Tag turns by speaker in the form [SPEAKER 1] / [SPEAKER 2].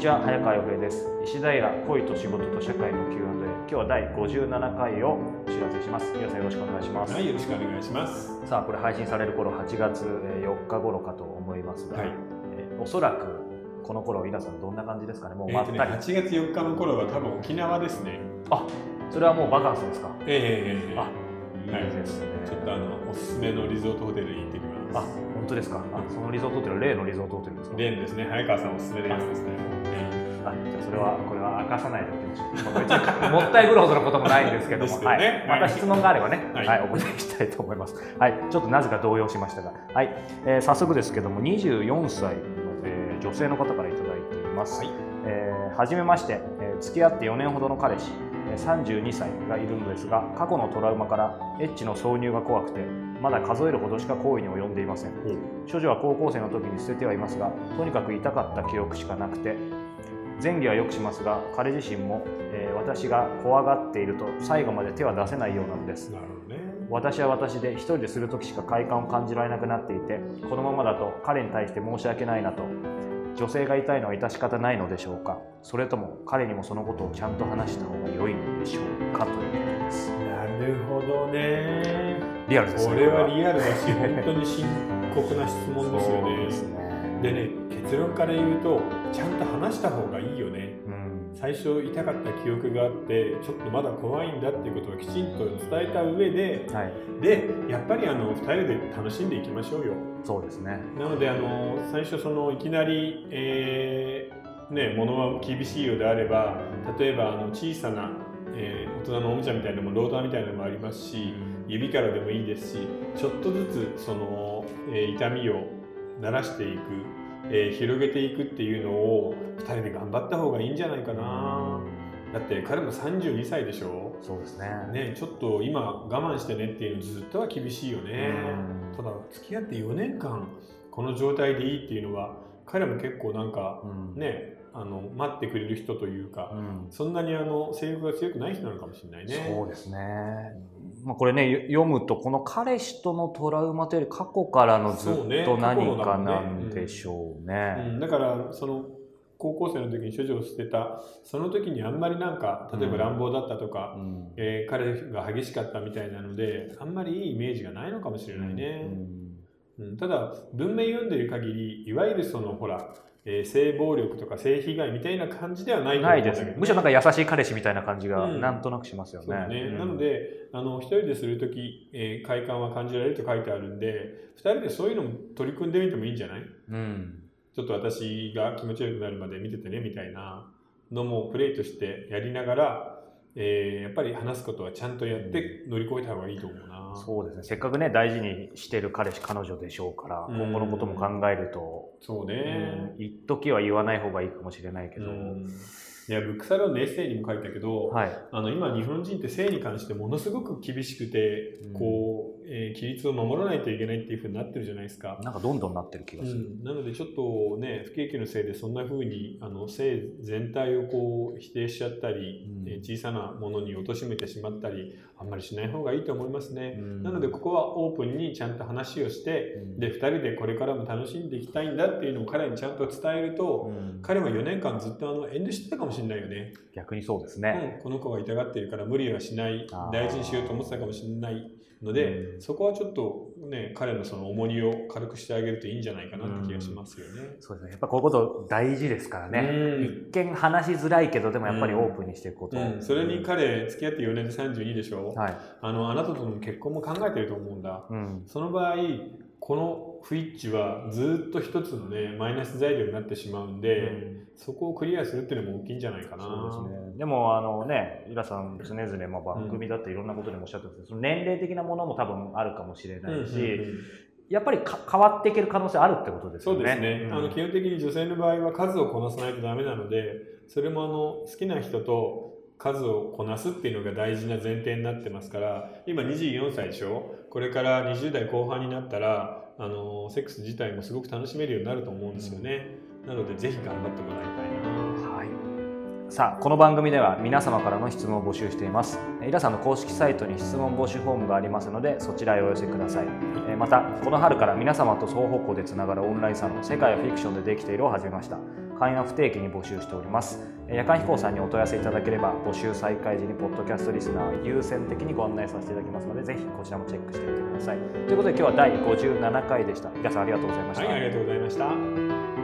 [SPEAKER 1] は早川洋平です。石平恋と仕事と社会の Q&A 今日は第57回をお知らせします。皆さんよろしくお願いします。
[SPEAKER 2] はい、よろしくお願いします。
[SPEAKER 1] さあこれ配信される頃8月4日頃かと思いますが、
[SPEAKER 2] はい。
[SPEAKER 1] えーおそらくこの頃皆さんどんな感じですかね？もうまったり、
[SPEAKER 2] 8月4日の頃は多分沖縄ですね。
[SPEAKER 1] あそれはもうバカンスですか？
[SPEAKER 2] ええええ。
[SPEAKER 1] あいい。
[SPEAKER 2] はい
[SPEAKER 1] ですね、
[SPEAKER 2] ちょっとあのおすすめのリゾートホテルに行ってき
[SPEAKER 1] あ
[SPEAKER 2] ます。
[SPEAKER 1] 本当ですか？あそのリゾートホテル例のリゾートホテルですか？
[SPEAKER 2] レーンですね、早川さんおすすめのやつですね。
[SPEAKER 1] あじゃあそれはこれは明かさないでおきましょう。もったいぶるほどのこともないんですけども、
[SPEAKER 2] ね。
[SPEAKER 1] はい、また質問があればね、は、
[SPEAKER 2] はい。い
[SPEAKER 1] お答えしたいと思います。はい、ちょっとなぜか動揺しましたが、はい、えー早速ですけども、24歳の、えー女性の方からいただいています。
[SPEAKER 2] はい。
[SPEAKER 1] えーはじめまして、えー付き合って4年ほどの彼氏、えー32歳がいるのですが、過去のトラウマからエッチの挿入が怖くて、まだ数えるほどしか行為に及んでいません。処女は高校生の時に捨ててはいますがとにかく痛かった記憶しかなくて前儀はよくしますが彼自身も、えー私が怖がっていると最後まで手は出せないようなのです
[SPEAKER 2] ね。
[SPEAKER 1] 私は私で一人でする時しか快感を感じられなくなっていてこのままだと彼に対して申し訳ないなと女性が痛いのは致し方ないのでしょうか？それとも彼にもそのことをちゃんと話した方が良いのでしょうかということです
[SPEAKER 2] なるほどね。
[SPEAKER 1] リアルですね
[SPEAKER 2] これはリアルだし、本当に深刻な質問ですよね。
[SPEAKER 1] でね、
[SPEAKER 2] 結論から言うと、ちゃんと話した方がいいよね。
[SPEAKER 1] うん。
[SPEAKER 2] 最初痛かった記憶があってちょっとまだ怖いんだっていうことをきちんと伝えた上で
[SPEAKER 1] はい。
[SPEAKER 2] でやっぱりあの2人で楽しんでいきましょうよ。
[SPEAKER 1] そうですね。
[SPEAKER 2] なのであの最初そのいきなり、えーね物は厳しいようであれば例えばあの小さな、えー大人のおもちゃみたいなのもローターみたいなのもありますし指からでもいいですしちょっとずつその、えー痛みを慣らしていく、えー広げていくっていうのを2人で頑張った方がいいんじゃないかな。だって彼も32歳でしょ？
[SPEAKER 1] そうですね。
[SPEAKER 2] ねちょっと今我慢してねっていうのずっとは厳しいよね。
[SPEAKER 1] うん。
[SPEAKER 2] ただ付き合って4年間この状態でいいっていうのは彼も結構なんか
[SPEAKER 1] うん。
[SPEAKER 2] ねあの待ってくれる人というか
[SPEAKER 1] うん。
[SPEAKER 2] そんなにあの性欲が強くない人なのかもしれないね。
[SPEAKER 1] そうですね。まあ、これねよ読むとこの彼氏とのトラウマというより過去からのずっと何かなんでしょうね。
[SPEAKER 2] うん、だからその高校生の時に処女を捨てたその時にあんまりなんか例えば乱暴だったとか、
[SPEAKER 1] うん。
[SPEAKER 2] えー彼が激しかったみたいなのであんまりいいイメージがないのかもしれないね、うん。ただ文面読んでる限りいわゆるそのほら、えー性暴力とか性被害みたいな感じではないと思うんだけど。ね、
[SPEAKER 1] むしろなんか優しい彼氏みたいな感じが
[SPEAKER 2] うん。
[SPEAKER 1] なんとなくしますよね。
[SPEAKER 2] そうね、
[SPEAKER 1] うん。
[SPEAKER 2] なのであの一人でする時、えー快感は感じられると書いてあるんで二人でそういうのも取り組んでみてもいいんじゃない？
[SPEAKER 1] うん。
[SPEAKER 2] ちょっと私が気持ち悪くなるまで見ててねみたいなのもプレイとしてやりながら、えーやっぱり話すことはちゃんとやって乗り越えた方がいいと思うな。
[SPEAKER 1] そうですね。せっかくね大事にしてる彼氏彼女でしょうから、
[SPEAKER 2] うん
[SPEAKER 1] 今後のことも考えると、
[SPEAKER 2] そう
[SPEAKER 1] うん
[SPEAKER 2] ね。
[SPEAKER 1] 一時は言わない方がいいかもしれないけど、
[SPEAKER 2] うんいやブックサロンのエッセイにも書いたけど、
[SPEAKER 1] はい。
[SPEAKER 2] あの今日本人って性に関してものすごく厳しくて、
[SPEAKER 1] うん
[SPEAKER 2] こう、えー規律を守らないといけないっていうふうになってるじゃないですか。
[SPEAKER 1] なんかどんどんなってる気がする。
[SPEAKER 2] うん、なのでちょっとね不景気のせいでそんな風にあの性全体をこう否定しちゃったり、
[SPEAKER 1] うん
[SPEAKER 2] えー小さなものに貶めてしまったりあんまりしない方がいいと思いますね、
[SPEAKER 1] うん。
[SPEAKER 2] なのでここはオープンにちゃんと話をして、
[SPEAKER 1] うん。
[SPEAKER 2] で2人でこれからも楽しんでいきたいんだっていうのを彼にちゃんと伝えると、
[SPEAKER 1] うん。
[SPEAKER 2] 彼は4年間ずっとあの遠慮してたかもしれないよね、
[SPEAKER 1] 逆にそうですね。
[SPEAKER 2] うん、この子が痛がってるから無理はしない。大事にしようと思ってたかもしれないので、
[SPEAKER 1] うん
[SPEAKER 2] そこはちょっとね彼のその重荷を軽くしてあげるといいんじゃないかなって気がしますよね。
[SPEAKER 1] そうですね。やっぱこういうこと大事ですからね。
[SPEAKER 2] うん
[SPEAKER 1] 一見話しづらいけど、でもやっぱりオープンにしていくこと。
[SPEAKER 2] うん、それに彼付き合って4年で32でしょ、
[SPEAKER 1] はい。
[SPEAKER 2] あのあなたとの結婚も考えてると思うんだ
[SPEAKER 1] うん。
[SPEAKER 2] その場合この不一致はずっと一つのねマイナス材料になってしまうんで、そこをクリアするっていうのも大きいんじゃないかな。
[SPEAKER 1] そうですね。でも、あのね、イラさん常々、まあ、番組だっていろんなことでもおっしゃってますけど、その年齢的なものも多分あるかもしれ
[SPEAKER 2] うん
[SPEAKER 1] ないし、
[SPEAKER 2] うんうん
[SPEAKER 1] やっぱりか変わっていける可能性あるってことですよね。
[SPEAKER 2] そうですね、
[SPEAKER 1] うん。
[SPEAKER 2] あの基本的に女性の場合は数をこなさないとダメなのでそれもあの好きな人と数をこなすっていうのが大事な前提になってますから今24歳でしょ？これから20代後半になったらあのセックス自体もすごく楽しめるようになると思うんですよね、なのでぜひ頑張ってもらいたいな。
[SPEAKER 1] はい。さあこの番組では皆様からの質問を募集しています。イラさんの公式サイトに質問募集フォームがありますのでそちらへお寄せください。えまたこの春から皆様と双方向でつながるオンラインサロン「世界はフィクションでできている」を始めました。範囲は不定期に募集しております。夜間飛行さんにお問い合わせいただければ募集再開時にポッドキャストリスナー優先的にご案内させていただきますのでぜひこちらもチェックしてみてください。ということで今日は第57回でした。皆さんありがとうございました、
[SPEAKER 2] はい、ありがとうございました。